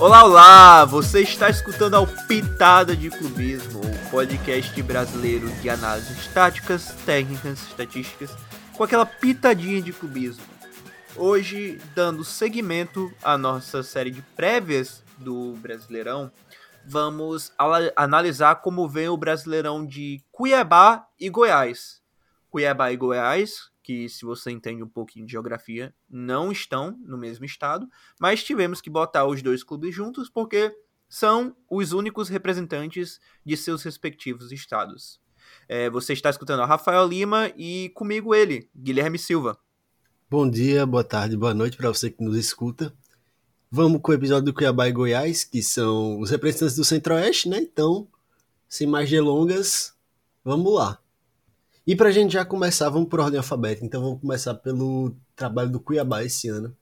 Olá, olá! Você está escutando ao Pitada de Clubismo, o podcast brasileiro de análises táticas, técnicas, estatísticas, com aquela pitadinha de clubismo. Hoje, dando seguimento à nossa série de prévias do Brasileirão, vamos analisar como vem o Brasileirão de Cuiabá e Goiás. Cuiabá e Goiás, que se você entende um pouquinho de geografia, não estão no mesmo estado, mas tivemos que botar os dois clubes juntos porque são os únicos representantes de seus respectivos estados. É, você está escutando a Rafael Lima e comigo ele, Guilherme Silva. Bom dia, boa tarde, boa noite para você que nos escuta. Vamos com o episódio do Cuiabá e Goiás, que são os representantes do Centro-Oeste, né? Então, sem mais delongas, vamos lá. E para a gente já começar, vamos por ordem alfabética. Então, vamos começar pelo trabalho do Cuiabá esse ano.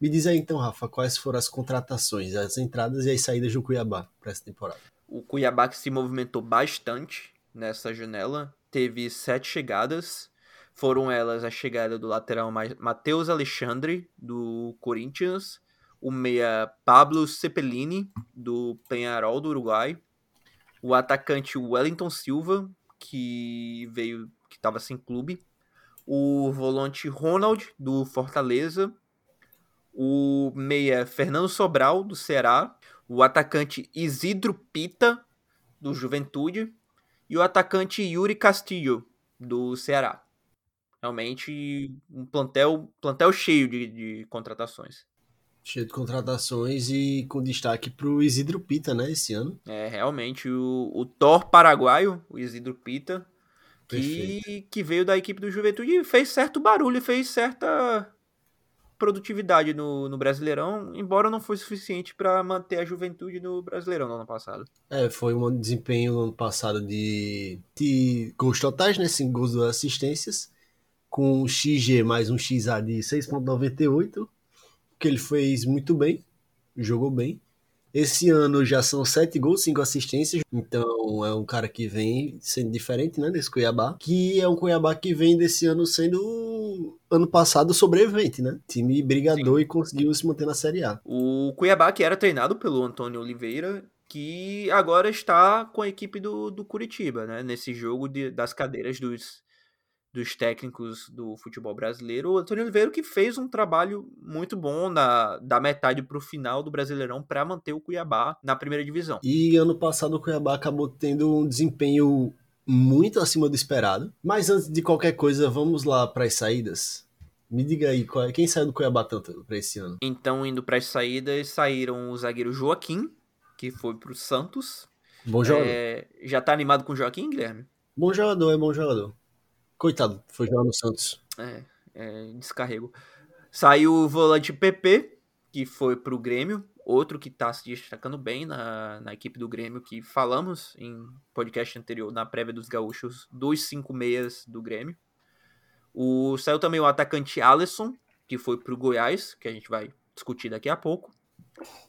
Me diz aí então, Rafa, quais foram as contratações, as entradas e as saídas do Cuiabá para essa temporada? O Cuiabá que se movimentou bastante nessa janela, teve sete chegadas. Foram elas a chegada do lateral Matheus Alexandre, do Corinthians, o meia Pablo Cepelini, do Penharol do Uruguai, o atacante Wellington Silva, que veio, estava sem clube, o volante Ronald, do Fortaleza, o meia Fernando Sobral, do Ceará, o atacante Isidro Pita, do Juventude, e o atacante Yuri Castillo, do Ceará. Realmente um plantel, plantel cheio de, de contratações. Cheio de contratações e com destaque para o Isidro Pita, né, esse ano. É, realmente, o, o Thor paraguaio, o Isidro Pita, que, que veio da equipe do Juventude e fez certo barulho, fez certa produtividade no, no Brasileirão, embora não fosse suficiente para manter a juventude no Brasileirão no ano passado. É, foi um desempenho no ano passado de, de gols totais, né, 5 gols de assistências, com um XG mais um XA de 6.98, que ele fez muito bem, jogou bem. Esse ano já são sete gols, cinco assistências. Então é um cara que vem sendo diferente, né? Desse Cuiabá. Que é um Cuiabá que vem desse ano sendo ano passado sobrevivente, né? Time brigador Sim. e conseguiu se manter na Série A. O Cuiabá que era treinado pelo Antônio Oliveira, que agora está com a equipe do, do Curitiba, né? Nesse jogo de, das cadeiras dos dos técnicos do futebol brasileiro, o Antônio Oliveira que fez um trabalho muito bom na, da metade para o final do Brasileirão para manter o Cuiabá na primeira divisão. E ano passado o Cuiabá acabou tendo um desempenho muito acima do esperado. Mas antes de qualquer coisa, vamos lá para as saídas. Me diga aí, é, quem saiu do Cuiabá tanto para esse ano? Então, indo para as saídas, saíram o zagueiro Joaquim, que foi para o Santos. Bom jogador. É, já tá animado com o Joaquim, Guilherme? Bom jogador, é bom jogador. Coitado, foi jogar no Santos. É, é, descarrego. Saiu o volante PP, que foi pro Grêmio, outro que tá se destacando bem na, na equipe do Grêmio, que falamos em podcast anterior, na prévia dos gaúchos, dos cinco meias do Grêmio. O, saiu também o atacante Alisson, que foi pro Goiás, que a gente vai discutir daqui a pouco.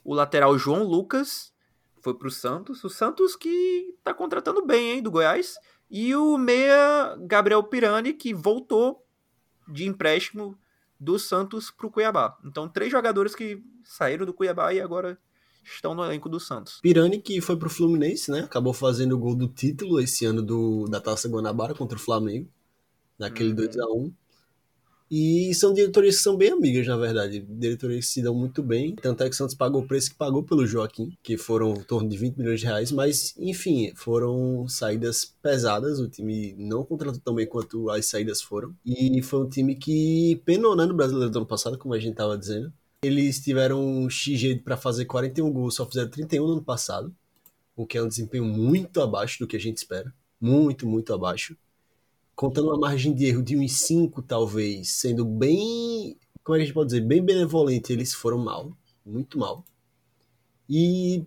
O lateral João Lucas foi pro Santos. O Santos que tá contratando bem, hein, do Goiás. E o meia Gabriel Pirani, que voltou de empréstimo do Santos para o Cuiabá. Então, três jogadores que saíram do Cuiabá e agora estão no elenco do Santos. Pirani que foi para o Fluminense, né? Acabou fazendo o gol do título esse ano do, da Taça Guanabara contra o Flamengo, naquele uhum. 2 a 1 e são diretorias que são bem amigas, na verdade. Diretorias que se dão muito bem. Tanto é que Santos pagou o preço que pagou pelo Joaquim, que foram em torno de 20 milhões de reais. Mas, enfim, foram saídas pesadas. O time não contratou tão bem quanto as saídas foram. E foi um time que penou né, no brasileiro do ano passado, como a gente estava dizendo. Eles tiveram um para fazer 41 gols, só fizeram 31 no ano passado. O que é um desempenho muito abaixo do que a gente espera. Muito, muito abaixo contando uma margem de erro de 1,5 talvez, sendo bem, como é que a gente pode dizer, bem benevolente, eles foram mal, muito mal. E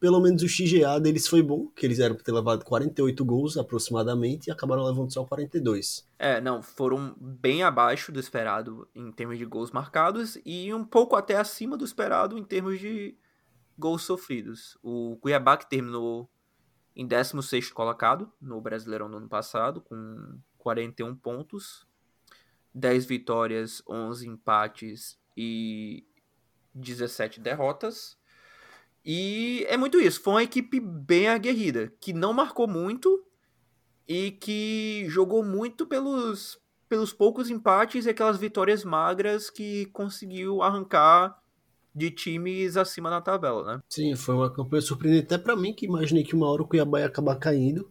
pelo menos o XGA deles foi bom, que eles eram para ter levado 48 gols aproximadamente e acabaram levando só 42. É, não, foram bem abaixo do esperado em termos de gols marcados e um pouco até acima do esperado em termos de gols sofridos. O Cuiabá que terminou em 16º colocado no Brasileirão do ano passado, com 41 pontos, 10 vitórias, 11 empates e 17 derrotas. E é muito isso. Foi uma equipe bem aguerrida, que não marcou muito e que jogou muito pelos, pelos poucos empates e aquelas vitórias magras que conseguiu arrancar de times acima na tabela, né? Sim, foi uma campanha surpreendente até para mim, que imaginei que uma hora o Cuiabá ia acabar caindo,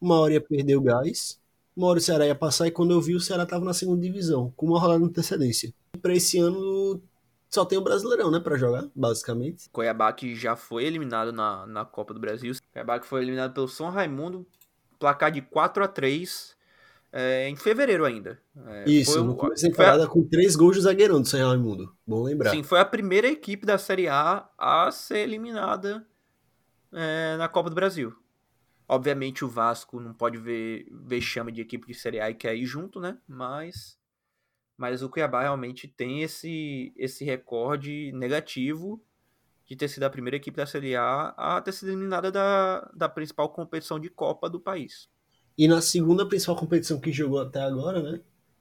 uma hora ia perder o gás, uma hora o Ceará ia passar e quando eu vi o Ceará estava na segunda divisão, com uma rodada de antecedência. Para esse ano só tem o Brasileirão, né, para jogar, basicamente. Cuiabá que já foi eliminado na, na Copa do Brasil. Cuiabá que foi eliminado pelo São Raimundo, placar de 4 a 3 é, em fevereiro ainda. É, Isso, foi, no começo da temporada com três gols do zagueirão do São Raimundo. Bom lembrar. Sim, foi a primeira equipe da Série A a ser eliminada é, na Copa do Brasil. Obviamente o Vasco não pode ver vexame de equipe de Série A e quer ir junto, né? Mas, mas o Cuiabá realmente tem esse, esse recorde negativo de ter sido a primeira equipe da Série A a ter sido eliminada da, da principal competição de Copa do país. E na segunda principal competição que jogou até agora, né?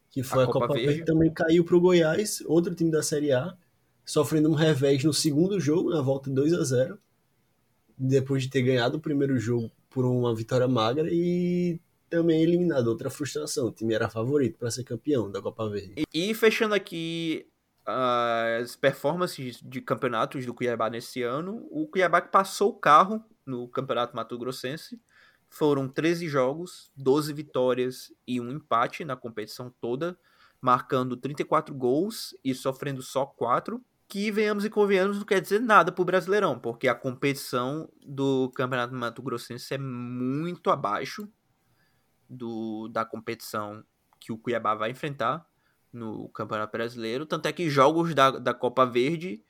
Que foi a, a Copa, Copa. Verde, também caiu para o Goiás, outro time da Série A, sofrendo um revés no segundo jogo, na volta 2 a 0 depois de ter ganhado o primeiro jogo por uma vitória magra e também eliminado. Outra frustração. O time era favorito para ser campeão da Copa Verde. E, e fechando aqui as performances de campeonatos do Cuiabá nesse ano, o Cuiabá que passou o carro no Campeonato Mato Grossense. Foram 13 jogos, 12 vitórias e um empate na competição toda, marcando 34 gols e sofrendo só 4 que venhamos e convenhamos não quer dizer nada pro Brasileirão, porque a competição do Campeonato Mato Grossense é muito abaixo do, da competição que o Cuiabá vai enfrentar no Campeonato Brasileiro, tanto é que jogos da, da Copa Verde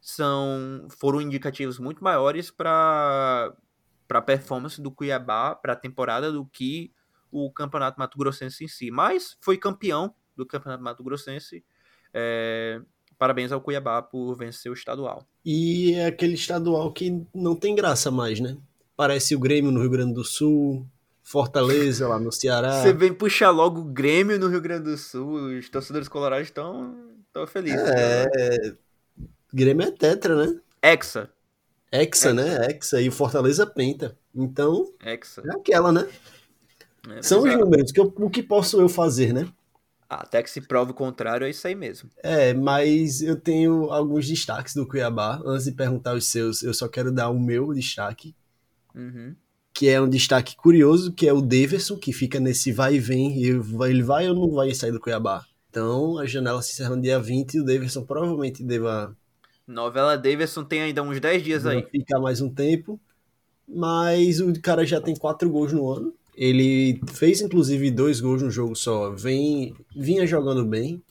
são foram indicativos muito maiores para para a performance do Cuiabá para a temporada do que o Campeonato Mato Grossense em si, mas foi campeão do Campeonato Mato Grossense é, parabéns ao Cuiabá por vencer o estadual. E é aquele estadual que não tem graça mais, né? Parece o Grêmio no Rio Grande do Sul, Fortaleza lá no Ceará. Você vem puxar logo o Grêmio no Rio Grande do Sul, os torcedores colorados estão felizes. É, né? Grêmio é tetra, né? Hexa. Hexa, né? Hexa. E o Fortaleza penta. Então, Hexa. é aquela, né? É, São os números. Que eu, o que posso eu fazer, né? Até que se prove o contrário, é isso aí mesmo. É, mas eu tenho alguns destaques do Cuiabá. Antes de perguntar os seus, eu só quero dar o meu destaque. Uhum. Que é um destaque curioso, que é o Daverson, que fica nesse vai e vem. E ele vai ou não vai sair do Cuiabá? Então, a janela se encerra no dia 20 e o Daverson provavelmente deva. Novela Daverson tem ainda uns 10 dias aí. Ficar mais um tempo. Mas o cara já tem 4 gols no ano. Ele fez inclusive dois gols no jogo só. Vem, vinha jogando bem.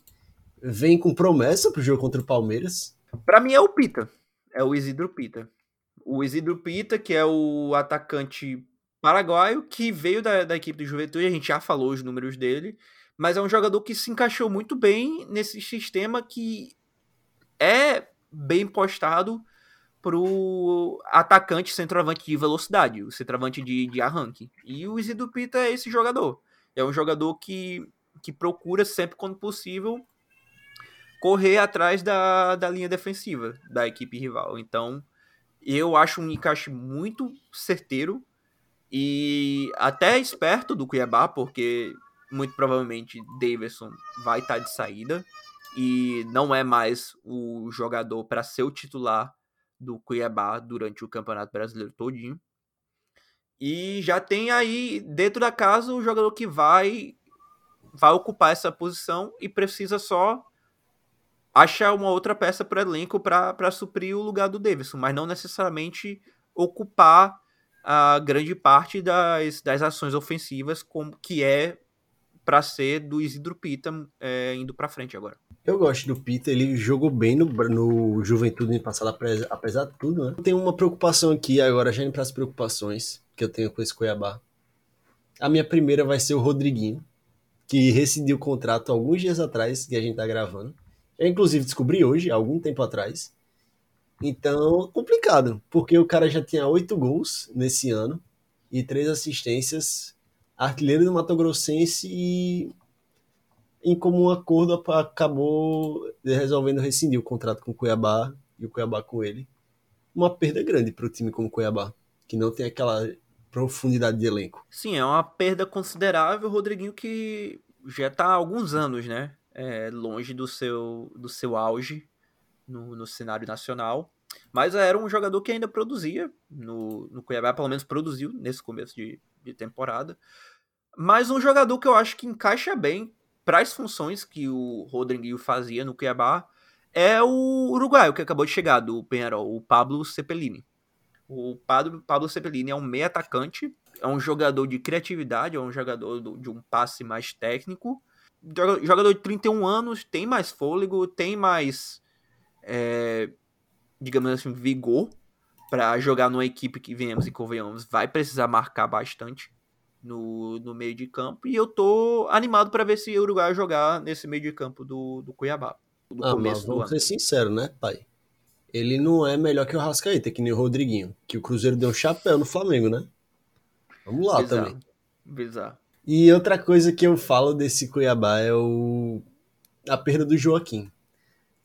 Vem com promessa pro jogo contra o Palmeiras. Para mim é o Pita. É o Isidro Pita. O Isidro Pita, que é o atacante paraguaio que veio da, da equipe do Juventude, a gente já falou os números dele, mas é um jogador que se encaixou muito bem nesse sistema que é bem postado pro atacante centroavante de velocidade, o centroavante de, de arranque. E o Isidro Pita é esse jogador. É um jogador que, que procura sempre quando possível correr atrás da, da linha defensiva da equipe rival. Então, eu acho um encaixe muito certeiro e até esperto do Cuiabá, porque muito provavelmente Davidson vai estar de saída e não é mais o jogador para ser o titular do Cuiabá durante o Campeonato Brasileiro todinho. E já tem aí dentro da casa o jogador que vai vai ocupar essa posição e precisa só achar uma outra peça para o elenco para suprir o lugar do Davidson, mas não necessariamente ocupar a grande parte das, das ações ofensivas como que é para ser do Isidro Pita é, indo para frente agora. Eu gosto do Pita, ele jogou bem no, no Juventude no passado, apesar de tudo, né? Tem uma preocupação aqui agora, já indo para as preocupações que eu tenho com esse Cuiabá. A minha primeira vai ser o Rodriguinho, que rescindiu o contrato alguns dias atrás, que a gente tá gravando. Eu, inclusive, descobri hoje, algum tempo atrás. Então, complicado, porque o cara já tinha oito gols nesse ano e três assistências artilheiro do Mato Grossense e em comum acordo acabou resolvendo rescindir o contrato com o Cuiabá e o Cuiabá com ele. uma perda grande para o time como Cuiabá, que não tem aquela profundidade de elenco. Sim, é uma perda considerável, Rodriguinho, que já está há alguns anos, né? É, longe do seu, do seu auge no, no cenário nacional. Mas era um jogador que ainda produzia no, no Cuiabá, pelo menos produziu nesse começo de, de temporada. Mas um jogador que eu acho que encaixa bem para as funções que o Rodriguinho fazia no Cuiabá é o uruguaio que acabou de chegar do Penharol, o Pablo Cepelini. O Pablo, Pablo Cepelini é um meio atacante, é um jogador de criatividade, é um jogador do, de um passe mais técnico. Jogador de 31 anos, tem mais fôlego, tem mais, é, digamos assim, vigor para jogar numa equipe que, venhamos e convenhamos, vai precisar marcar bastante no, no meio de campo. E eu tô animado para ver se o Uruguai jogar nesse meio de campo do, do Cuiabá. Do ah, mas vamos ser sinceros, né, pai? Ele não é melhor que o Rascaeta, que nem o Rodriguinho. Que o Cruzeiro deu um chapéu no Flamengo, né? Vamos lá Bizarro. também. Bizarro. E outra coisa que eu falo desse Cuiabá é o a perda do Joaquim.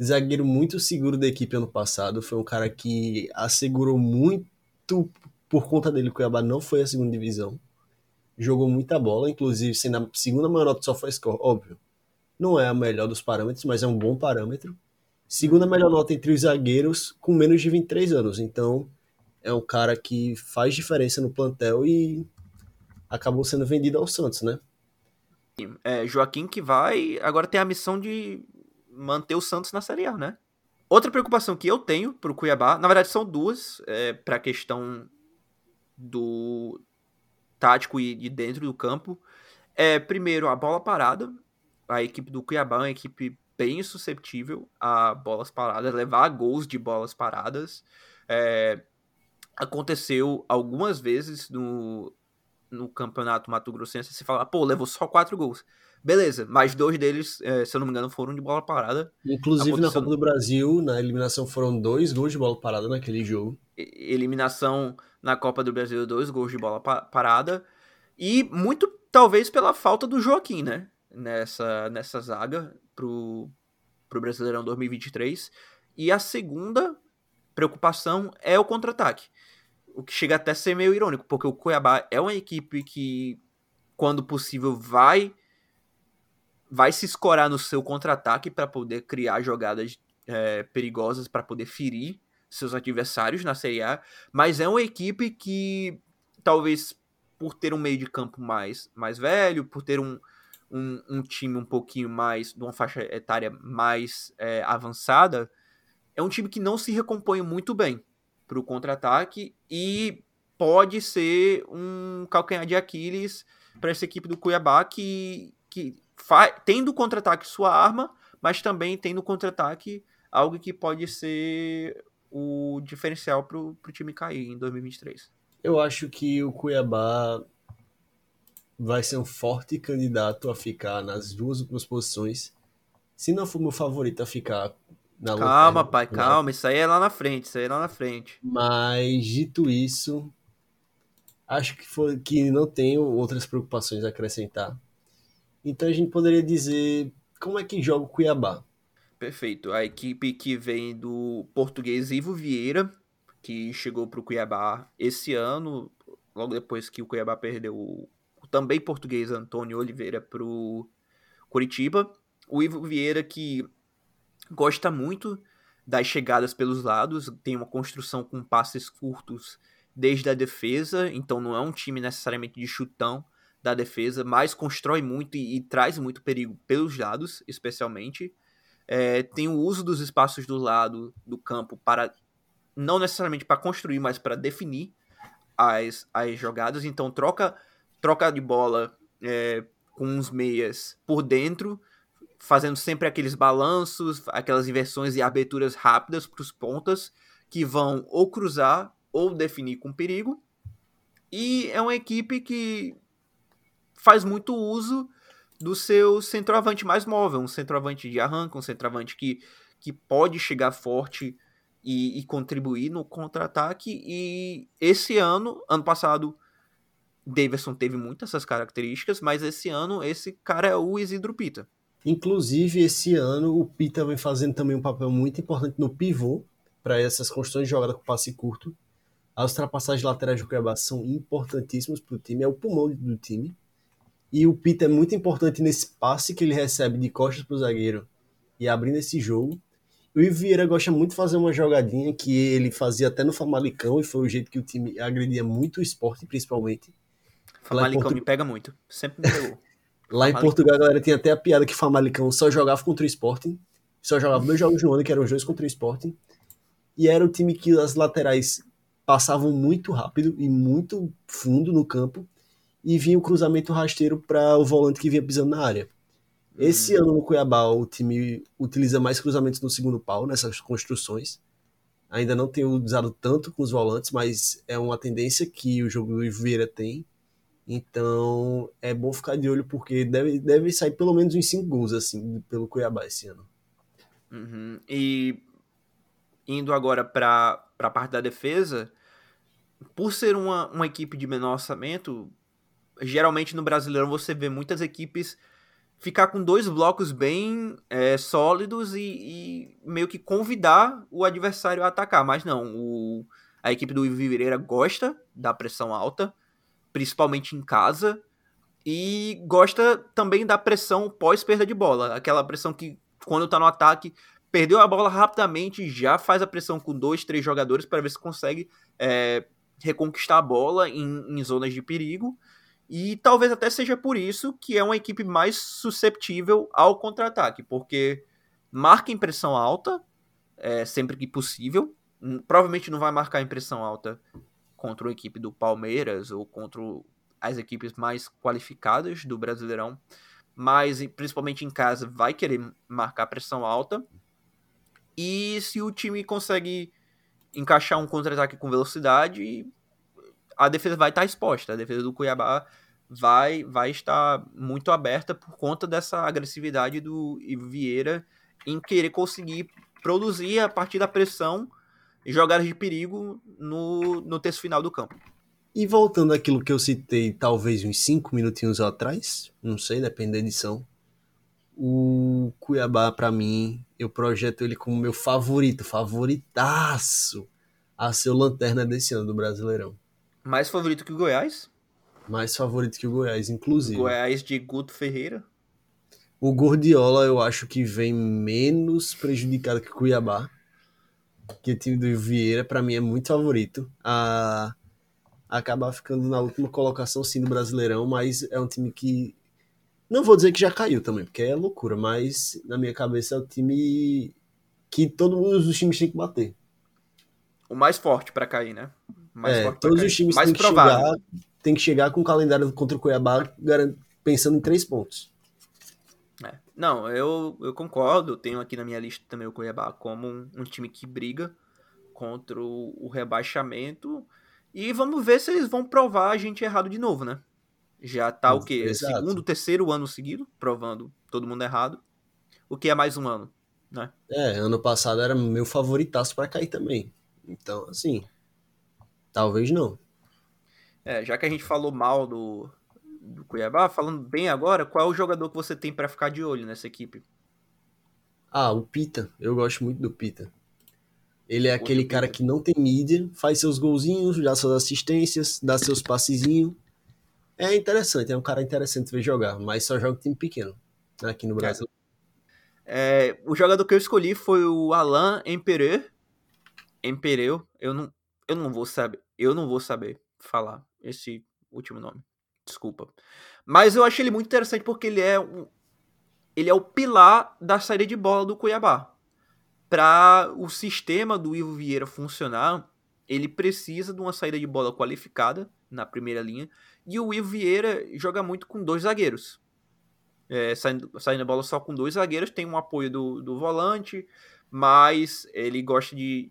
Zagueiro muito seguro da equipe ano passado. Foi um cara que assegurou muito por conta dele. O Cuiabá não foi a segunda divisão jogou muita bola, inclusive sendo a segunda maior nota só foi óbvio. Não é a melhor dos parâmetros, mas é um bom parâmetro. Segunda melhor nota entre os zagueiros com menos de 23 anos. Então, é um cara que faz diferença no plantel e acabou sendo vendido ao Santos, né? É, Joaquim que vai agora tem a missão de manter o Santos na Série A, né? Outra preocupação que eu tenho pro Cuiabá, na verdade são duas, é, para a questão do tático e de dentro do campo. É, primeiro, a bola parada. A equipe do Cuiabá é uma equipe bem susceptível a bolas paradas, levar gols de bolas paradas. É, aconteceu algumas vezes no, no campeonato Mato Grossense se falar, pô, levou só quatro gols. Beleza, mas dois deles, é, se eu não me engano, foram de bola parada. Inclusive aconteceu... na Copa do Brasil, na eliminação, foram dois gols de bola parada naquele jogo. Eliminação na Copa do Brasil, dois gols de bola parada. E muito, talvez, pela falta do Joaquim, né? Nessa, nessa zaga pro, pro Brasileirão 2023. E a segunda preocupação é o contra-ataque. O que chega até a ser meio irônico, porque o Cuiabá é uma equipe que, quando possível, vai vai se escorar no seu contra-ataque para poder criar jogadas é, perigosas, para poder ferir seus adversários na Série A, mas é uma equipe que talvez por ter um meio de campo mais, mais velho, por ter um, um, um time um pouquinho mais, de uma faixa etária mais é, avançada, é um time que não se recompõe muito bem para o contra-ataque e pode ser um calcanhar de Aquiles para essa equipe do Cuiabá que, que tem do contra-ataque sua arma, mas também tem no contra-ataque algo que pode ser o diferencial para o time cair em 2023. Eu acho que o Cuiabá vai ser um forte candidato a ficar nas duas últimas posições. Se não for meu favorito a ficar na Calma, pai, calma. Isso aí é lá na frente, isso aí é lá na frente. Mas, dito isso, acho que, foi, que não tenho outras preocupações a acrescentar. Então a gente poderia dizer como é que joga o Cuiabá. Perfeito. A equipe que vem do português Ivo Vieira, que chegou para o Cuiabá esse ano, logo depois que o Cuiabá perdeu o também português Antônio Oliveira para o Curitiba. O Ivo Vieira que gosta muito das chegadas pelos lados, tem uma construção com passes curtos desde a defesa, então não é um time necessariamente de chutão da defesa, mas constrói muito e, e traz muito perigo pelos lados, especialmente. É, tem o uso dos espaços do lado do campo para não necessariamente para construir, mas para definir as, as jogadas. Então troca troca de bola é, com os meias por dentro, fazendo sempre aqueles balanços, aquelas inversões e aberturas rápidas para os pontas que vão ou cruzar ou definir com perigo. E é uma equipe que faz muito uso do seu centroavante mais móvel, um centroavante de arranque, um centroavante que, que pode chegar forte e, e contribuir no contra-ataque. E esse ano, ano passado, Davidson teve muitas essas características, mas esse ano esse cara é o Isidro Pita. Inclusive, esse ano o Pita vem fazendo também um papel muito importante no pivô, para essas construções de jogada com passe curto. As ultrapassagens laterais do Cuiabá são importantíssimas para o time, é o pulmão do time. E o Pita é muito importante nesse passe que ele recebe de costas para o zagueiro e abrindo esse jogo. O Ivo Vieira gosta muito de fazer uma jogadinha que ele fazia até no Famalicão e foi o jeito que o time agredia muito o esporte, principalmente. Famalicão Portu... me pega muito, sempre me pegou. Lá em Portugal, a galera tinha até a piada que Famalicão só jogava contra o Sporting, só jogava dois jogos no ano, que eram os dois contra o Sporting, e era o time que as laterais passavam muito rápido e muito fundo no campo, e vinha o cruzamento rasteiro para o volante que vinha pisando na área. Esse uhum. ano no Cuiabá, o time utiliza mais cruzamentos no segundo pau, nessas construções. Ainda não tem usado tanto com os volantes, mas é uma tendência que o jogo do Iveira tem. Então é bom ficar de olho, porque deve, deve sair pelo menos uns 5 gols assim, pelo Cuiabá esse ano. Uhum. E indo agora para a parte da defesa, por ser uma, uma equipe de menor orçamento, geralmente no Brasileirão você vê muitas equipes ficar com dois blocos bem é, sólidos e, e, meio que convidar o adversário a atacar. Mas não, o, a equipe do Viveira gosta da pressão alta, principalmente em casa, e gosta também da pressão pós-perda de bola. Aquela pressão que, quando tá no ataque, perdeu a bola rapidamente, já faz a pressão com dois, três jogadores para ver se consegue é, reconquistar a bola em, em zonas de perigo e talvez até seja por isso que é uma equipe mais susceptível ao contra-ataque, porque marca em pressão alta é, sempre que possível. Provavelmente não vai marcar em pressão alta contra uma equipe do Palmeiras ou contra as equipes mais qualificadas do Brasileirão, mas principalmente em casa vai querer marcar pressão alta. E se o time consegue encaixar um contra-ataque com velocidade, a defesa vai estar exposta. A defesa do Cuiabá vai, vai estar muito aberta por conta dessa agressividade do Vieira em querer conseguir produzir a partir da pressão e jogadas de perigo no, no terço final do campo. E voltando àquilo que eu citei, talvez uns 5 minutinhos atrás, não sei, depende da edição. O Cuiabá, para mim, eu projeto ele como meu favorito, favoritaço a ser o lanterna desse ano do Brasileirão. Mais favorito que o Goiás? Mais favorito que o Goiás, inclusive. Goiás de Guto Ferreira? O Gordiola eu acho que vem menos prejudicado que o Cuiabá. Que o time do Vieira, para mim, é muito favorito. A acabar ficando na última colocação sim do Brasileirão, mas é um time que. Não vou dizer que já caiu também, porque é loucura, mas na minha cabeça é o time que todos os times têm que bater. O mais forte para cair, né? Mais é, todos os times mais têm provável. que chegar, tem que chegar com o calendário contra o Cuiabá pensando em três pontos. É. Não, eu, eu concordo. Eu tenho aqui na minha lista também o Cuiabá como um, um time que briga contra o, o, rebaixamento. E vamos ver se eles vão provar a gente errado de novo, né? Já tá o quê? Exato. Segundo, terceiro ano seguido, provando todo mundo errado. O que é mais um ano, né? É, ano passado era meu favoritaço para cair também. Então, assim, talvez não. É, já que a gente falou mal do, do Cuiabá, falando bem agora, qual é o jogador que você tem para ficar de olho nessa equipe? Ah, o Pita. Eu gosto muito do Pita. Ele é aquele cara que não tem mídia, faz seus golzinhos, dá suas assistências, dá seus passezinhos. É interessante, é um cara interessante ver jogar, mas só joga time pequeno aqui no Brasil. É, o jogador que eu escolhi foi o Alain Empereur. Empereu, eu não, eu não vou saber, eu não vou saber falar esse último nome. Desculpa. Mas eu achei ele muito interessante porque ele é um, ele é o pilar da saída de bola do Cuiabá. Para o sistema do Ivo Vieira funcionar, ele precisa de uma saída de bola qualificada na primeira linha. E o Ivo Vieira joga muito com dois zagueiros. É, saindo, saindo a bola só com dois zagueiros, tem um apoio do, do volante, mas ele gosta de,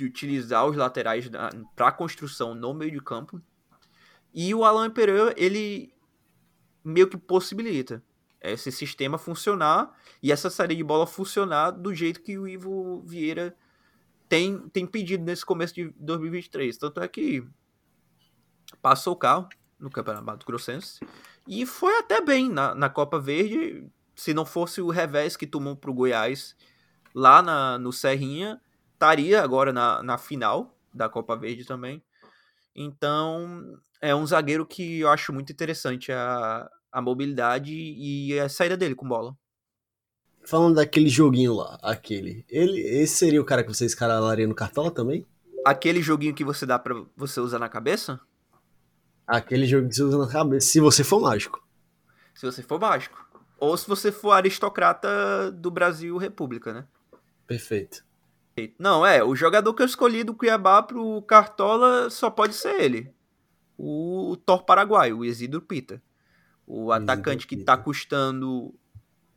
de utilizar os laterais para construção no meio de campo. E o Alan Pereira, ele meio que possibilita esse sistema funcionar e essa saída de bola funcionar do jeito que o Ivo Vieira tem, tem pedido nesse começo de 2023. Tanto é que passou o carro no Campeonato Grossense e foi até bem na, na Copa Verde. Se não fosse o revés que tomou para o Goiás lá na, no Serrinha, estaria agora na, na final da Copa Verde também. Então, é um zagueiro que eu acho muito interessante a, a mobilidade e a saída dele com bola. Falando daquele joguinho lá, aquele. Ele, esse seria o cara que você escalaria no Cartola também? Aquele joguinho que você dá para você usar na cabeça? Aquele jogo que você usa na cabeça, se você for mágico. Se você for mágico. Ou se você for aristocrata do Brasil República, né? Perfeito. Não, é, o jogador que eu escolhi do Cuiabá pro Cartola só pode ser ele. O Thor Paraguai, o Isidro Pita. O atacante que tá custando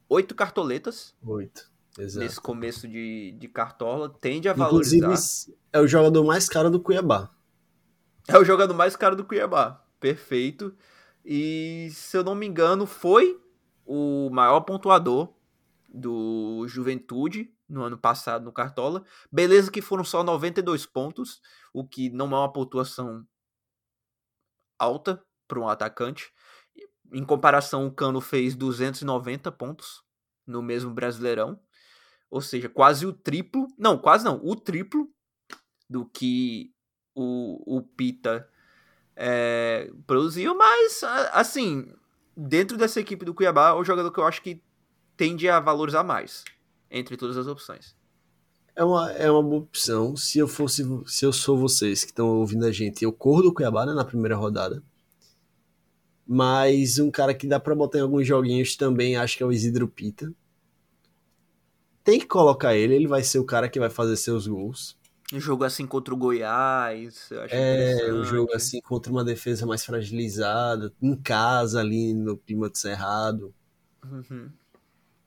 oito cartoletas. Oito, exato. Nesse começo de, de cartola. Tende a valorizar. Inclusive, é o jogador mais caro do Cuiabá. É o jogador mais caro do Cuiabá. Perfeito. E, se eu não me engano, foi o maior pontuador do Juventude no ano passado no Cartola. Beleza que foram só 92 pontos, o que não é uma pontuação alta para um atacante. Em comparação, o Cano fez 290 pontos no mesmo Brasileirão. Ou seja, quase o triplo. Não, quase não, o triplo do que o, o Pita é, produziu. Mas, assim, dentro dessa equipe do Cuiabá, é o jogador que eu acho que tende a valorizar mais entre todas as opções. É uma, é uma boa opção. Se eu fosse, se eu sou vocês que estão ouvindo a gente, eu corro do Cuiabá né, na primeira rodada. Mas um cara que dá para botar em alguns joguinhos também, acho que é o Isidro Pita. Tem que colocar ele, ele vai ser o cara que vai fazer seus gols. Um jogo assim contra o Goiás, É, um jogo assim contra uma defesa mais fragilizada, em casa ali no clima de Cerrado. Uhum.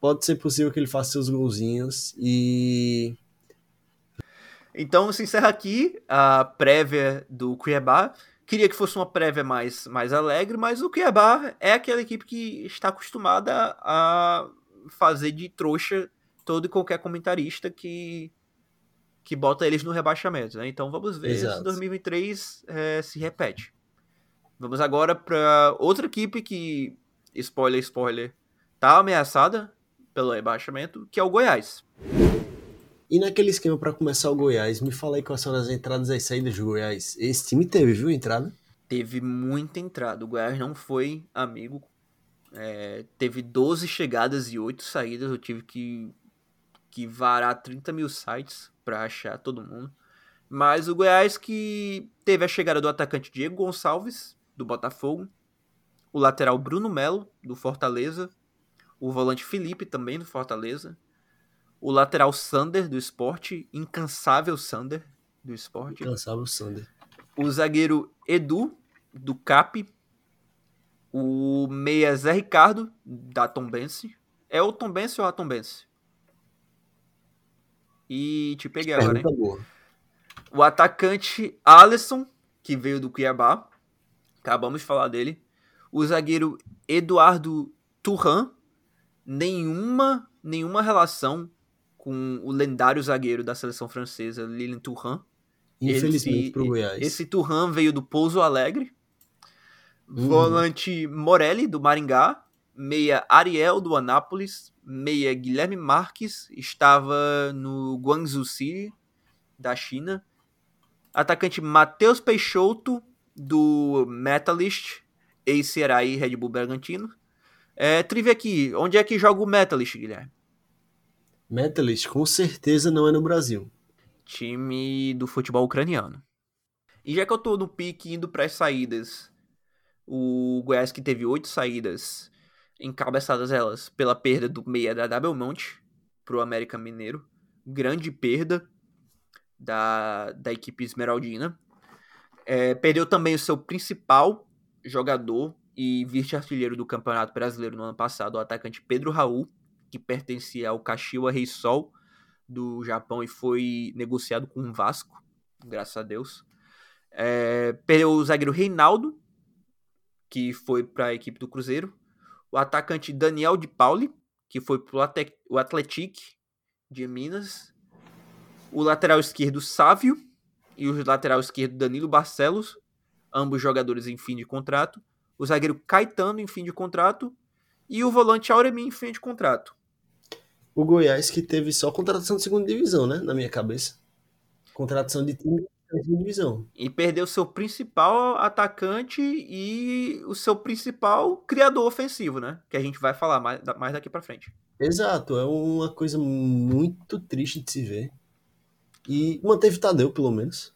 Pode ser possível que ele faça seus golzinhos e então se encerra aqui a prévia do Cuiabá. Queria que fosse uma prévia mais, mais alegre, mas o Cuiabá é aquela equipe que está acostumada a fazer de trouxa todo e qualquer comentarista que, que bota eles no rebaixamento. Né? Então vamos ver Exato. se 2023 é, se repete. Vamos agora para outra equipe que, spoiler, spoiler, tá ameaçada pelo rebaixamento, que é o Goiás. E naquele esquema para começar o Goiás, me fala aí quais são as entradas e saídas do Goiás. Esse time teve, viu, entrada? Teve muita entrada. O Goiás não foi amigo. É, teve 12 chegadas e 8 saídas. Eu tive que, que varar 30 mil sites para achar todo mundo. Mas o Goiás que teve a chegada do atacante Diego Gonçalves, do Botafogo. O lateral Bruno Melo, do Fortaleza. O volante Felipe, também do Fortaleza o lateral Sander do esporte, incansável Sander do esporte. Incansável Sander. O zagueiro Edu do Cap. O meia Zé Ricardo da Tombense. É o Tombense ou a Tombense? E te peguei agora, hein? O atacante Alisson, que veio do Cuiabá. Acabamos de falar dele. O zagueiro Eduardo Turran. Nenhuma, nenhuma relação com o lendário zagueiro da seleção francesa, Lilian Thuram. Infelizmente para o Goiás. Esse Thuram veio do Pouso Alegre. Uhum. Volante Morelli, do Maringá. Meia Ariel, do Anápolis. Meia Guilherme Marques, estava no Guangzhou City, da China. Atacante Matheus Peixoto, do Metalist, ex-Ceará e Red Bull Bragantino. É, trivia aqui, onde é que joga o Metalist, Guilherme? Metalist com certeza não é no Brasil. Time do futebol ucraniano. E já que eu tô no pique indo para as saídas, o Goiás que teve oito saídas, encabeçadas elas pela perda do meia da Belmonte pro América Mineiro. Grande perda da, da equipe esmeraldina. É, perdeu também o seu principal jogador e vice-artilheiro do Campeonato Brasileiro no ano passado, o atacante Pedro Raul, que pertencia ao Kashiwa Reysol do Japão e foi negociado com o Vasco, graças a Deus. É, perdeu o zagueiro Reinaldo, que foi para a equipe do Cruzeiro. O atacante Daniel de Pauli, que foi para o Atlético de Minas. O lateral esquerdo Sávio e o lateral esquerdo Danilo Barcelos, ambos jogadores em fim de contrato. O zagueiro Caetano em fim de contrato e o volante Auremi em fim de contrato. O Goiás que teve só contratação de segunda divisão, né? Na minha cabeça. Contratação de time de divisão. E perdeu seu principal atacante e o seu principal criador ofensivo, né? Que a gente vai falar mais, mais daqui para frente. Exato, é uma coisa muito triste de se ver. E manteve Tadeu, pelo menos.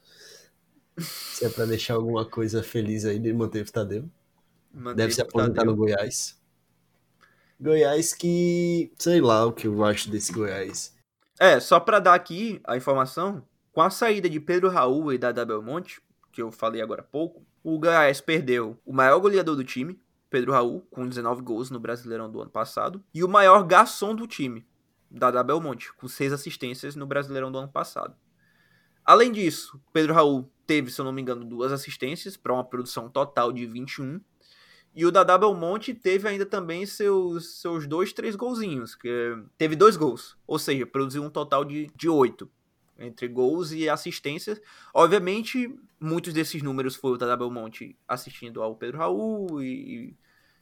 Se é pra deixar alguma coisa feliz aí, ele manteve Tadeu. Manteve Deve se aposentar no Goiás. Goiás que. sei lá o que eu acho desse Goiás. É, só pra dar aqui a informação, com a saída de Pedro Raul e da Belmonte, que eu falei agora há pouco, o Goiás perdeu o maior goleador do time, Pedro Raul, com 19 gols no Brasileirão do ano passado, e o maior garçom do time, Dada Belmonte, com 6 assistências no Brasileirão do ano passado. Além disso, Pedro Raul teve, se eu não me engano, duas assistências para uma produção total de 21. E o Dada Belmonte teve ainda também seus, seus dois, três golzinhos. Que teve dois gols, ou seja, produziu um total de, de oito entre gols e assistências. Obviamente, muitos desses números foi o Dada Belmonte assistindo ao Pedro Raul e,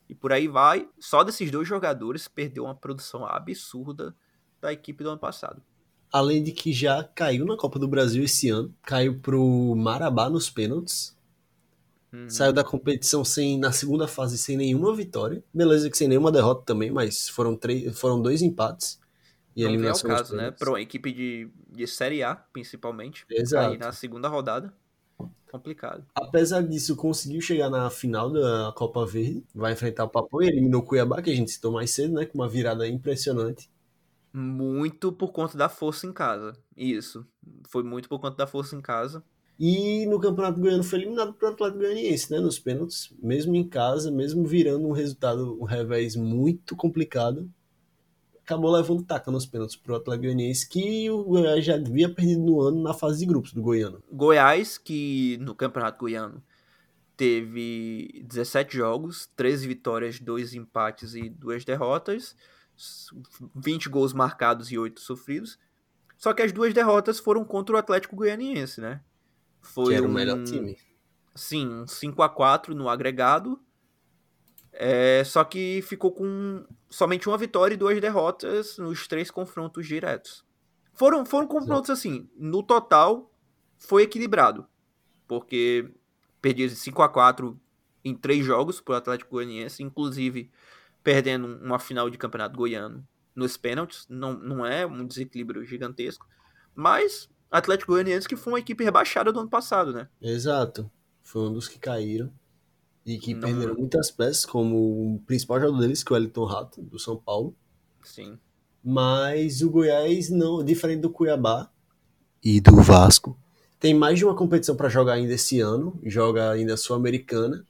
e por aí vai. Só desses dois jogadores perdeu uma produção absurda da equipe do ano passado. Além de que já caiu na Copa do Brasil esse ano, caiu pro Marabá nos pênaltis. Uhum. Saiu da competição sem na segunda fase sem nenhuma vitória. Beleza que sem nenhuma derrota também, mas foram três, foram dois empates. E Não é o caso, né? Para uma equipe de, de Série A, principalmente. Exato. Aí na segunda rodada, complicado. Apesar disso, conseguiu chegar na final da Copa Verde. Vai enfrentar o Papo e eliminou o Cuiabá, que a gente citou mais cedo, né? Com uma virada impressionante. Muito por conta da força em casa. Isso. Foi muito por conta da força em casa. E no Campeonato Goiano foi eliminado pelo Atlético Goianiense, né? Nos pênaltis, mesmo em casa, mesmo virando um resultado, um revés muito complicado acabou levando taca nos pênaltis pro Atlético Goianiense, que o Goiás já havia perdido no ano na fase de grupos do Goiano. Goiás, que no Campeonato Goiano teve 17 jogos, 13 vitórias, 2 empates e 2 derrotas, 20 gols marcados e 8 sofridos. Só que as duas derrotas foram contra o Atlético Goianiense, né? Foi que era um, o melhor time. Sim, um 5 a 4 no agregado. É, só que ficou com somente uma vitória e duas derrotas nos três confrontos diretos. Foram, foram confrontos assim, no total foi equilibrado, porque perdia 5 a 4 em três jogos para o Atlético Goianiense, inclusive perdendo uma final de campeonato goiano nos pênaltis, não, não é um desequilíbrio gigantesco, mas Atlético Goianiense que foi uma equipe rebaixada do ano passado, né? Exato, foi um dos que caíram e que não... perderam muitas peças, como o principal jogador deles, que é o Elton Rato, do São Paulo. Sim. Mas o Goiás, não, diferente do Cuiabá e do Vasco, tem mais de uma competição para jogar ainda esse ano, joga ainda a Sul-Americana.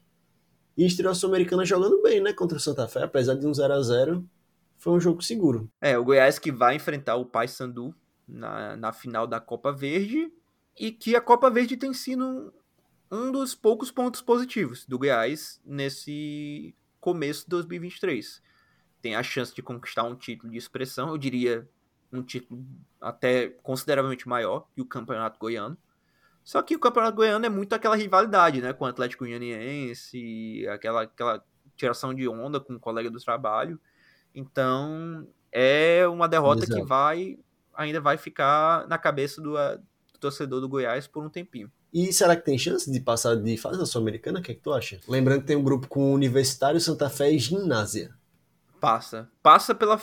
E estreou a Sul-Americana jogando bem, né, contra o Santa Fé, apesar de um 0 a 0 foi um jogo seguro. É, o Goiás que vai enfrentar o Paysandu na, na final da Copa Verde e que a Copa Verde tem sido um dos poucos pontos positivos do Goiás nesse começo de 2023. Tem a chance de conquistar um título de expressão, eu diria um título até consideravelmente maior que o Campeonato Goiano. Só que o Campeonato Goiano é muito aquela rivalidade, né, com o Atlético Goianiense, aquela aquela tiração de onda com o colega do trabalho. Então, é uma derrota Exato. que vai ainda vai ficar na cabeça do, do torcedor do Goiás por um tempinho. E será que tem chance de passar de fase da Sul-Americana? O que é que tu acha? Lembrando que tem um grupo com Universitário, Santa Fé e Ginásia. Passa. Passa pela,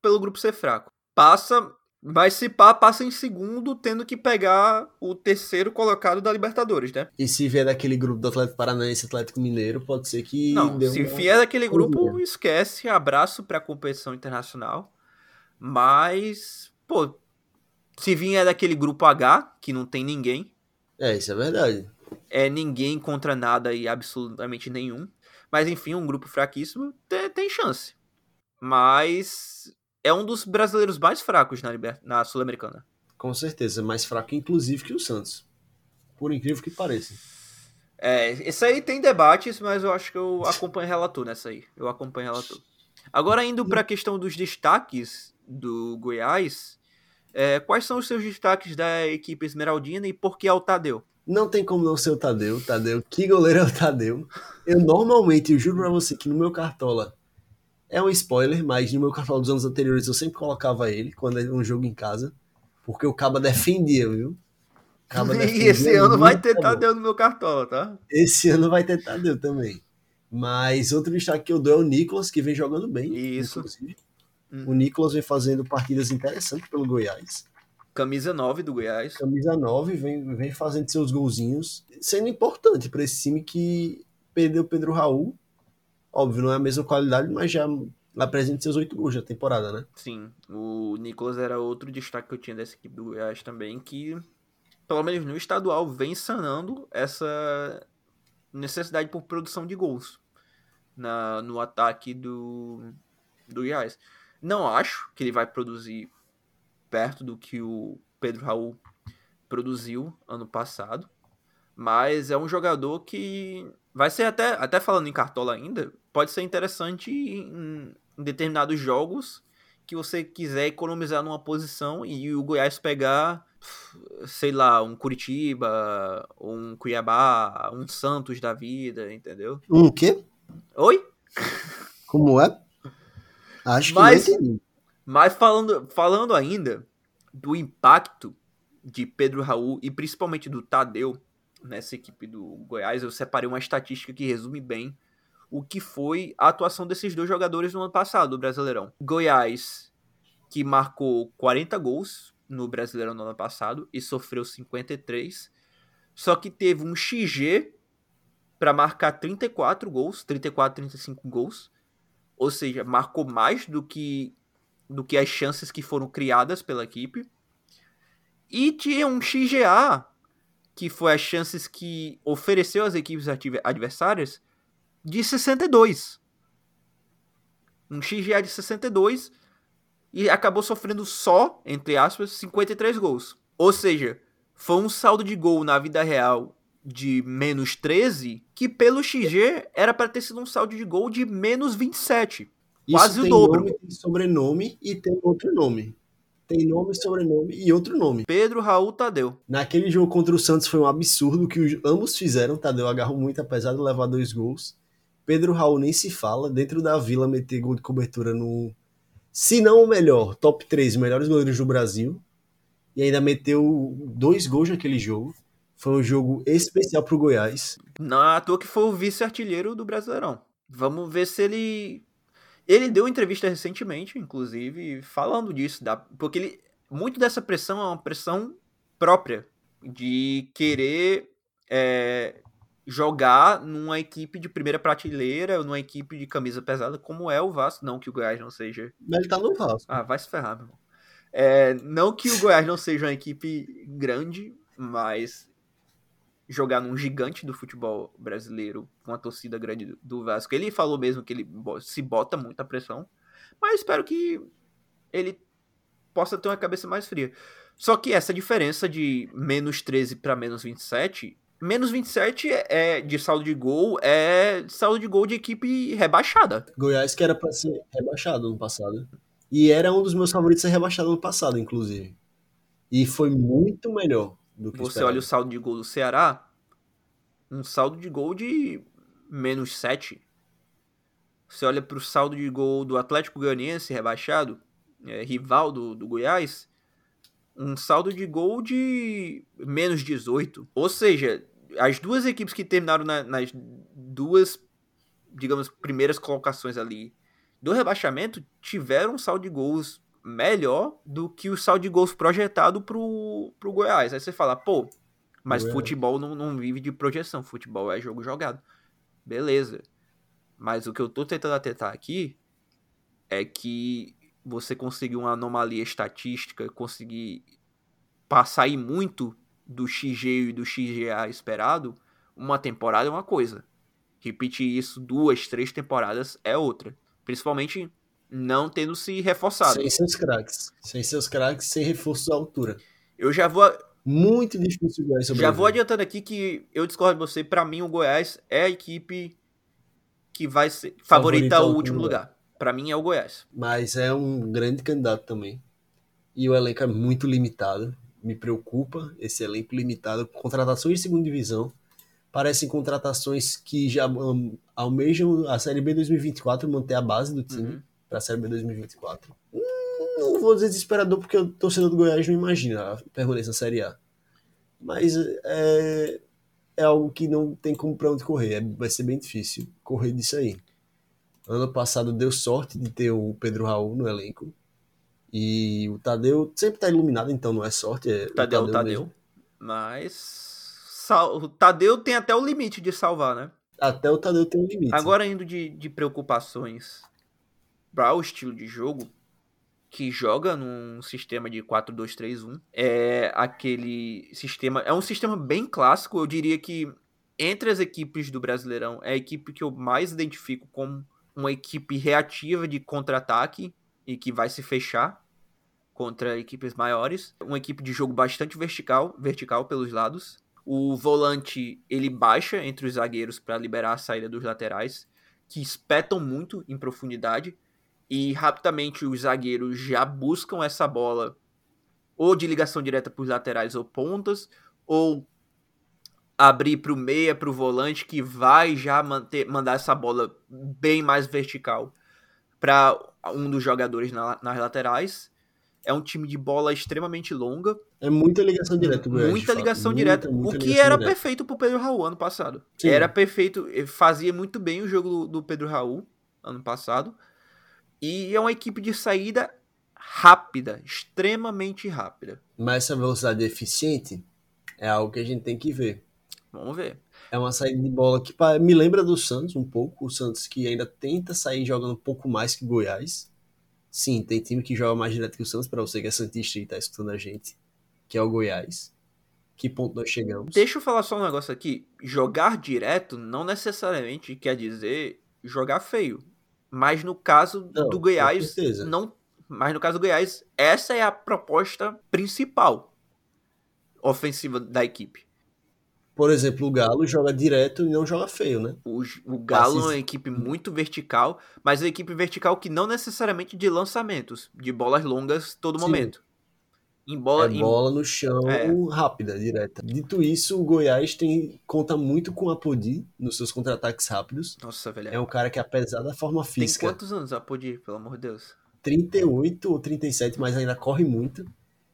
pelo grupo ser fraco. Passa, mas se pá, passa em segundo, tendo que pegar o terceiro colocado da Libertadores, né? E se vier daquele grupo do Atlético Paranaense e Atlético Mineiro, pode ser que. Não, se uma... vier daquele grupo, esquece. Abraço pra competição internacional. Mas, pô, se vier daquele grupo H, que não tem ninguém, é, isso é verdade. É ninguém contra nada e absolutamente nenhum. Mas enfim, um grupo fraquíssimo tem, tem chance. Mas é um dos brasileiros mais fracos na, na Sul-Americana. Com certeza, mais fraco inclusive que o Santos. Por incrível que pareça. É, esse aí tem debates, mas eu acho que eu acompanho relator nessa aí. Eu acompanho relator. Agora indo para a questão dos destaques do Goiás, é, quais são os seus destaques da equipe esmeraldina e por que é o Tadeu? Não tem como não ser o Tadeu. Tadeu, que goleiro é o Tadeu? Eu normalmente, eu juro pra você que no meu cartola é um spoiler, mas no meu cartola dos anos anteriores eu sempre colocava ele quando era um jogo em casa, porque o Caba defendia, viu? e esse ano vai ter Tadeu no meu cartola, tá? Esse ano vai ter Tadeu também. Mas outro destaque que eu dou é o Nicolas, que vem jogando bem. Isso. Inclusive. Hum. O Nicolas vem fazendo partidas interessantes pelo Goiás. Camisa 9 do Goiás. Camisa 9, vem, vem fazendo seus golzinhos, sendo importante para esse time que perdeu o Pedro Raul. Óbvio, não é a mesma qualidade, mas já apresenta seus oito gols da temporada, né? Sim, o Nicolas era outro destaque que eu tinha dessa equipe do Goiás também, que pelo menos no estadual vem sanando essa necessidade por produção de gols na, no ataque do, do Goiás. Não acho que ele vai produzir perto do que o Pedro Raul produziu ano passado, mas é um jogador que vai ser até, até falando em cartola ainda, pode ser interessante em, em determinados jogos que você quiser economizar numa posição e o Goiás pegar, sei lá, um Curitiba, um Cuiabá, um Santos da vida, entendeu? Um quê? Oi? Como é? Acho que mas, mas falando, falando ainda do impacto de Pedro Raul e principalmente do Tadeu nessa equipe do Goiás, eu separei uma estatística que resume bem o que foi a atuação desses dois jogadores no ano passado, do Brasileirão. Goiás, que marcou 40 gols no Brasileirão no ano passado e sofreu 53, só que teve um XG para marcar 34 gols, 34, 35 gols, ou seja, marcou mais do que do que as chances que foram criadas pela equipe. E tinha um XGA que foi as chances que ofereceu às equipes adversárias, de 62. Um XGA de 62 e acabou sofrendo só, entre aspas, 53 gols. Ou seja, foi um saldo de gol na vida real de menos 13, que pelo XG era para ter sido um saldo de gol de menos 27. Isso quase o dobro. Nome, tem sobrenome e tem outro nome tem nome, sobrenome e outro nome. Pedro Raul Tadeu. Naquele jogo contra o Santos foi um absurdo que os, ambos fizeram. Tadeu agarrou muito, apesar de levar dois gols. Pedro Raul nem se fala. Dentro da vila, meter gol de cobertura no. Se não o melhor, top 3 melhores goleiros do Brasil. E ainda meteu dois gols naquele jogo. Foi um jogo especial pro Goiás. Não é à toa que foi o vice-artilheiro do Brasileirão. Vamos ver se ele ele deu entrevista recentemente, inclusive, falando disso, da, porque ele, muito dessa pressão é uma pressão própria de querer é, jogar numa equipe de primeira prateleira, numa equipe de camisa pesada, como é o Vasco. Não que o Goiás não seja. Mas ele tá no Vasco. Ah, vai se ferrar, meu irmão. É, não que o Goiás não seja uma equipe grande, mas jogar num gigante do futebol brasileiro com a torcida grande do Vasco. Ele falou mesmo que ele se bota muita pressão, mas espero que ele possa ter uma cabeça mais fria. Só que essa diferença de menos 13 para menos 27, menos 27 é, é de saldo de gol, é saldo de gol de equipe rebaixada. Goiás que era para ser rebaixado no passado. E era um dos meus favoritos ser rebaixado no passado, inclusive. E foi muito melhor do que Você esperava. olha o saldo de gol do Ceará, um saldo de gol de menos 7. Você olha para o saldo de gol do Atlético Goianiense rebaixado, é, rival do, do Goiás, um saldo de gol de menos 18. Ou seja, as duas equipes que terminaram na, nas duas, digamos, primeiras colocações ali do rebaixamento tiveram um saldo de gols melhor do que o saldo de gols projetado pro, pro Goiás. Aí você fala, pô, mas Goiás. futebol não, não vive de projeção, futebol é jogo jogado. Beleza. Mas o que eu tô tentando atentar aqui é que você conseguir uma anomalia estatística, conseguir passar aí muito do XG e do XGA esperado, uma temporada é uma coisa. Repetir isso duas, três temporadas é outra. Principalmente não tendo se reforçado. Sem seus craques. Sem seus craques, sem reforço à altura. Eu já vou. Muito difícil o Goiás sobreviver. Já vou adiantando aqui que eu discordo de você. Para mim, o Goiás é a equipe que vai ser favorita ao último lugar. lugar. Para mim, é o Goiás. Mas é um grande candidato também. E o elenco é muito limitado. Me preocupa esse elenco limitado. Contratações de segunda divisão. Parecem contratações que já um, almejam a Série B 2024 manter a base do time. Uhum para a Série B 2024. Hum, não vou dizer desesperador, porque o torcedor do Goiás não imagina a permanência na Série A. Mas é, é algo que não tem como pra onde correr. É, vai ser bem difícil correr disso aí. Ano passado deu sorte de ter o Pedro Raul no elenco. E o Tadeu sempre tá iluminado, então não é sorte. É Tadeu, o Tadeu. Tadeu. Mas. O Tadeu tem até o limite de salvar, né? Até o Tadeu tem um limite. Agora indo de, de preocupações para o estilo de jogo, que joga num sistema de 4-2-3-1. É aquele sistema. É um sistema bem clássico. Eu diria que entre as equipes do Brasileirão é a equipe que eu mais identifico como uma equipe reativa de contra-ataque e que vai se fechar contra equipes maiores. Uma equipe de jogo bastante vertical, vertical pelos lados. O volante ele baixa entre os zagueiros para liberar a saída dos laterais, que espetam muito em profundidade e rapidamente os zagueiros já buscam essa bola ou de ligação direta para os laterais ou pontas, ou abrir para o meia, para o volante, que vai já manter, mandar essa bola bem mais vertical para um dos jogadores na, nas laterais. É um time de bola extremamente longa. É muita ligação direta. Muita ligação direta. Muita, o que era direta. perfeito pro Pedro Raul ano passado. Sim. Era perfeito. Fazia muito bem o jogo do, do Pedro Raul ano passado. E é uma equipe de saída rápida, extremamente rápida. Mas essa velocidade eficiente é algo que a gente tem que ver. Vamos ver. É uma saída de bola que me lembra do Santos um pouco. O Santos que ainda tenta sair jogando um pouco mais que Goiás. Sim, tem time que joga mais direto que o Santos, para você que é Santista e tá escutando a gente, que é o Goiás. Que ponto nós chegamos? Deixa eu falar só um negócio aqui. Jogar direto não necessariamente quer dizer jogar feio. Mas no caso não, do Goiás, não. Mas no caso do Goiás, essa é a proposta principal ofensiva da equipe. Por exemplo, o Galo joga direto e não joga feio, né? O, o Galo é uma equipe muito vertical, mas é uma equipe vertical que não necessariamente de lançamentos, de bolas longas todo Sim. momento. Em bola, é bola no chão é. rápida, direta. Dito isso, o Goiás tem conta muito com a Podi nos seus contra-ataques rápidos. Nossa, velho. É um cara que, apesar da forma física. Tem quantos anos a Podi, pelo amor de Deus? 38 ou 37, mas ainda corre muito.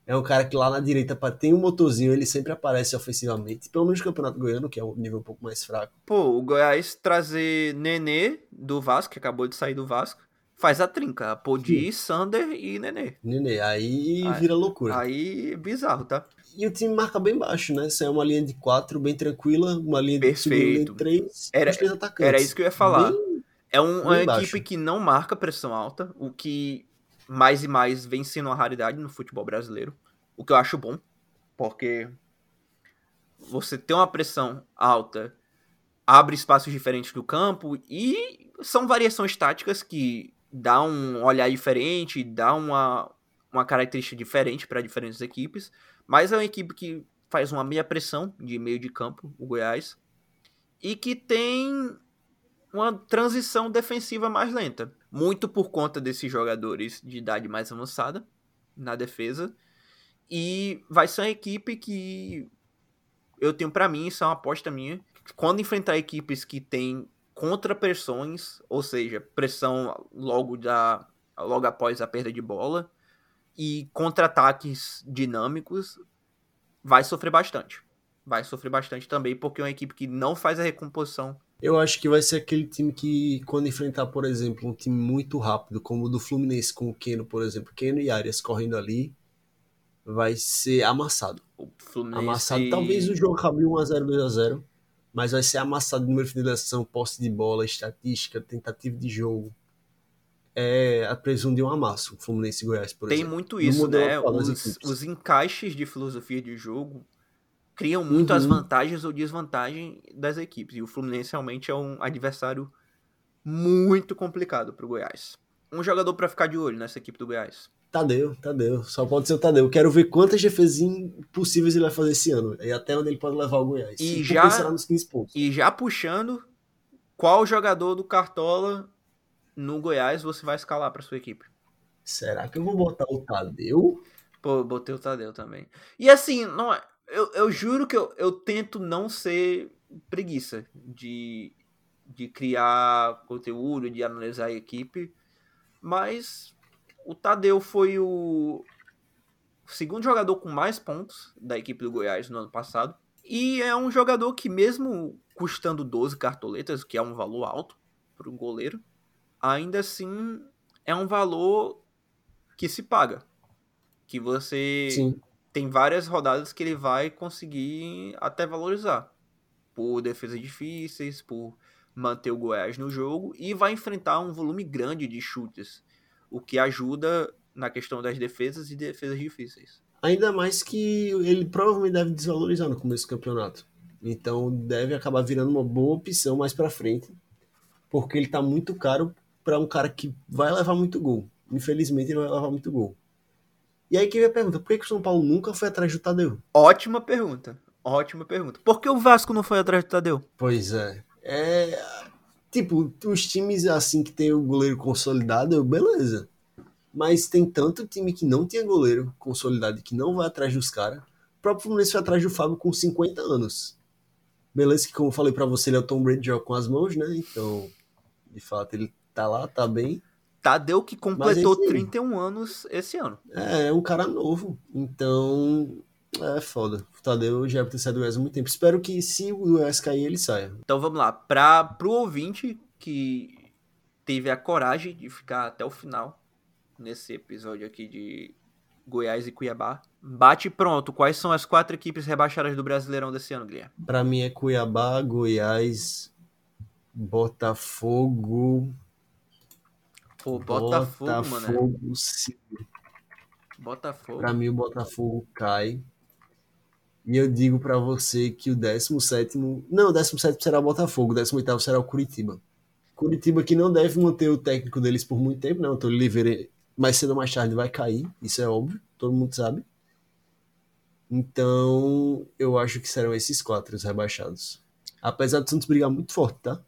É um cara que lá na direita, ter um motorzinho, ele sempre aparece ofensivamente. Pelo menos no Campeonato Goiano, que é um nível um pouco mais fraco. Pô, o Goiás trazer Nenê do Vasco, que acabou de sair do Vasco faz a trinca. Podi, Sander e Nenê. Nenê, aí, aí vira loucura. Aí, bizarro, tá? E o time marca bem baixo, né? Isso é uma linha de quatro bem tranquila, uma linha linha de três, era, três atacantes. Era isso que eu ia falar. Bem, é um, uma baixo. equipe que não marca pressão alta, o que mais e mais vem sendo uma raridade no futebol brasileiro. O que eu acho bom, porque você tem uma pressão alta abre espaços diferentes do campo e são variações táticas que dá um olhar diferente, dá uma, uma característica diferente para diferentes equipes, mas é uma equipe que faz uma meia pressão de meio de campo, o Goiás, e que tem uma transição defensiva mais lenta, muito por conta desses jogadores de idade mais avançada na defesa, e vai ser uma equipe que eu tenho para mim, isso é uma aposta minha, quando enfrentar equipes que têm contra-pressões, ou seja, pressão logo, da, logo após a perda de bola, e contra-ataques dinâmicos, vai sofrer bastante. Vai sofrer bastante também, porque é uma equipe que não faz a recomposição. Eu acho que vai ser aquele time que, quando enfrentar, por exemplo, um time muito rápido, como o do Fluminense com o Keno, por exemplo, Keno e Arias correndo ali, vai ser amassado. Fluminense... Amassado. Talvez o jogo acabe 1x0, 2x0 mas vai ser amassado número de finalização, posse de bola, estatística, tentativa de jogo. É a presunção de um amasso, Fluminense e Goiás, por Tem exemplo. muito isso, né? Os, os, encaixes de filosofia de jogo criam muito uhum. as vantagens ou desvantagens das equipes. E o Fluminense realmente é um adversário muito complicado para o Goiás. Um jogador para ficar de olho nessa equipe do Goiás. Tadeu, Tadeu. Só pode ser o Tadeu. Quero ver quantas defesas possíveis ele vai fazer esse ano. E até onde ele pode levar o Goiás. E, já, nos 15 pontos. e já puxando, qual jogador do Cartola no Goiás você vai escalar para sua equipe? Será que eu vou botar o Tadeu? Pô, botei o Tadeu também. E assim, não, é, eu, eu juro que eu, eu tento não ser preguiça de, de criar conteúdo, de analisar a equipe, mas o Tadeu foi o segundo jogador com mais pontos da equipe do Goiás no ano passado. E é um jogador que, mesmo custando 12 cartoletas, que é um valor alto para um goleiro, ainda assim é um valor que se paga. Que você Sim. tem várias rodadas que ele vai conseguir até valorizar. Por defesas difíceis, por manter o Goiás no jogo e vai enfrentar um volume grande de chutes, o que ajuda na questão das defesas e defesas difíceis. Ainda mais que ele provavelmente deve desvalorizar no começo do campeonato. Então deve acabar virando uma boa opção mais para frente, porque ele tá muito caro para um cara que vai levar muito gol. Infelizmente ele vai levar muito gol. E aí que vem a pergunta, por que, que o São Paulo nunca foi atrás do Tadeu? Ótima pergunta. Ótima pergunta. Por que o Vasco não foi atrás do Tadeu? Pois é. É. Tipo, os times assim que tem o goleiro consolidado, beleza. Mas tem tanto time que não tinha goleiro consolidado que não vai atrás dos caras. O próprio Fluminense foi atrás do Fábio com 50 anos. Beleza, que como eu falei pra você, ele é o Tom Brady joga com as mãos, né? Então, de fato, ele tá lá, tá bem. Tadeu que completou aí- 31 anos esse ano. É, é um cara novo. Então, é foda. O Tadeu já deve ter saído do Goiás há muito tempo. Espero que se o Goiás cair, ele saia. Então vamos lá, para pro ouvinte que teve a coragem de ficar até o final nesse episódio aqui de Goiás e Cuiabá. Bate pronto, quais são as quatro equipes rebaixadas do Brasileirão desse ano, Guilherme? Pra mim é Cuiabá, Goiás, Botafogo. Pô, Botafogo, mano. Botafogo, sim. Botafogo. Pra mim o Botafogo cai. E eu digo pra você que o 17 Não, o 17 será o Botafogo, o 18 será o Curitiba. Curitiba que não deve manter o técnico deles por muito tempo, né? O Antônio Oliveira mais cedo ou mais tarde vai cair, isso é óbvio, todo mundo sabe. Então, eu acho que serão esses quatro os rebaixados. Apesar do Santos brigar muito forte, tá?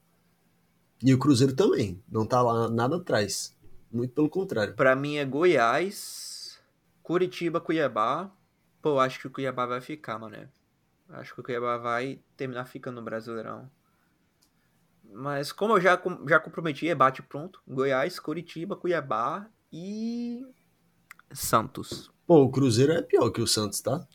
E o Cruzeiro também, não tá lá nada atrás. Muito pelo contrário. Pra mim é Goiás, Curitiba, Cuiabá. Pô, acho que o Cuiabá vai ficar, mané. Acho que o Cuiabá vai terminar ficando no Brasileirão. Mas como eu já, já comprometi, é bate pronto. Goiás, Curitiba, Cuiabá e Santos. Pô, o Cruzeiro é pior que o Santos, tá?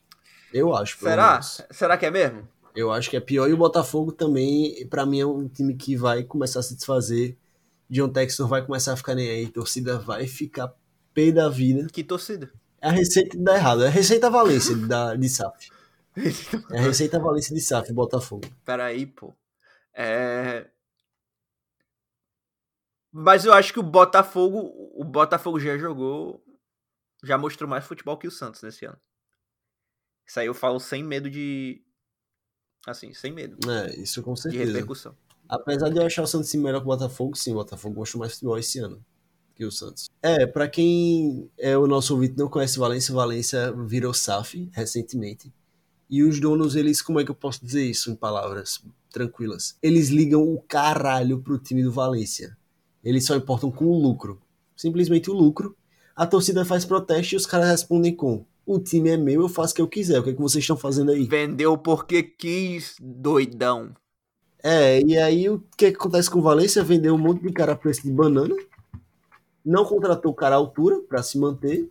Eu acho, Será? menos. Será que é mesmo? Eu acho que é pior. E o Botafogo também, pra mim, é um time que vai começar a se desfazer. John Textor vai começar a ficar nem aí. A torcida vai ficar pé da vida. Que torcida? É a receita de dar errado. É a receita Valência da, de SAF. É a receita Valência de SAF, Botafogo. Peraí, pô. É. Mas eu acho que o Botafogo. O Botafogo já jogou. Já mostrou mais futebol que o Santos nesse ano. Isso aí eu falo sem medo de. Assim, sem medo É, isso com de certeza. repercussão. Apesar de eu achar o Santos melhor que o Botafogo, sim, o Botafogo mostrou mais futebol esse ano que o Santos. É, pra quem é o nosso ouvinte e não conhece Valência, Valência virou SAF recentemente. E os donos, eles, como é que eu posso dizer isso em palavras tranquilas? Eles ligam o caralho pro time do Valência. Eles só importam com o lucro. Simplesmente o lucro. A torcida faz protesto e os caras respondem com: O time é meu, eu faço o que eu quiser. O que, é que vocês estão fazendo aí? Vendeu porque quis, doidão. É, e aí o que, que acontece com o Valência? Vendeu um monte de cara a preço de banana, não contratou o cara à altura para se manter,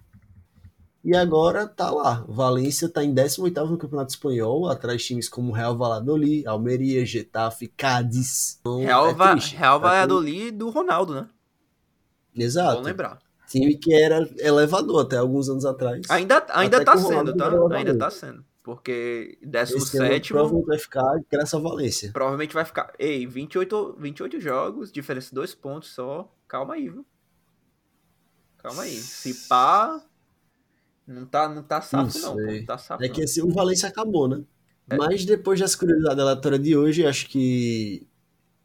e agora tá lá. Valência tá em 18 no Campeonato Espanhol, atrás de times como Real Valladolid, Almeria, Getafe, Cádiz. Então, Real, é triste. Real quem- Valladolid do Ronaldo, né? Exato. Bom lembrar. Time que era elevador até alguns anos atrás. Ainda, ainda tá sendo, tá? Ainda tá sendo. Porque Esse ano 17 provavelmente vai ficar graças a Valência. provavelmente vai ficar. Ei, 28, 28 jogos, diferença de dois pontos só. Calma aí, viu? Calma aí. Se pá. Não tá, não tá safo, não. sei. Não tá É que não. esse, o Valência acabou, né? É. Mas depois dessa curiosidade aleatória de hoje, acho que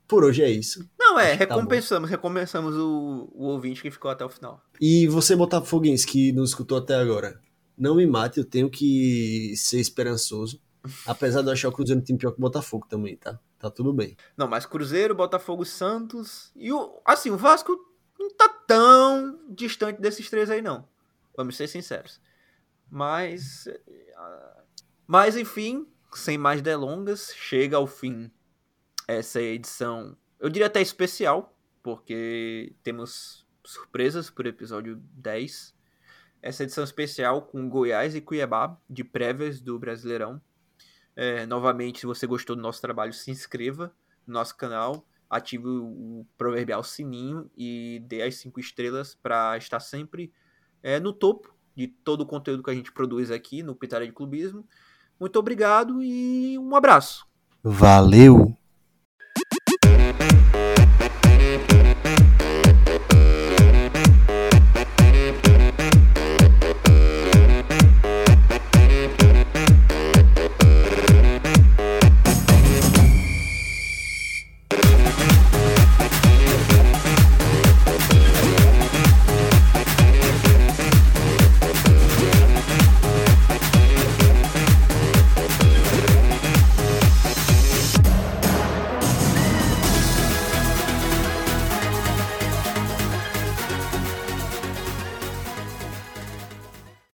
por hoje é isso. Não, é, acho que tá recompensamos, recompensamos o, o ouvinte que ficou até o final. E você, Botafoguense, que nos escutou até agora, não me mate, eu tenho que ser esperançoso. Apesar de eu achar o Cruzeiro um time pior que o Botafogo também, tá? Tá tudo bem. Não, mas Cruzeiro, Botafogo, Santos. E o. Assim, o Vasco não tá tão distante desses três aí, não. Vamos ser sinceros. Mas. ah, Mas, enfim, sem mais delongas, chega ao fim essa edição. Eu diria até especial, porque temos surpresas por episódio 10. essa edição especial com Goiás e Cuiabá, de prévias do Brasileirão. É, novamente, se você gostou do nosso trabalho, se inscreva no nosso canal, ative o proverbial sininho e dê as cinco estrelas para estar sempre é, no topo de todo o conteúdo que a gente produz aqui no Pitaria de Clubismo. Muito obrigado e um abraço. Valeu!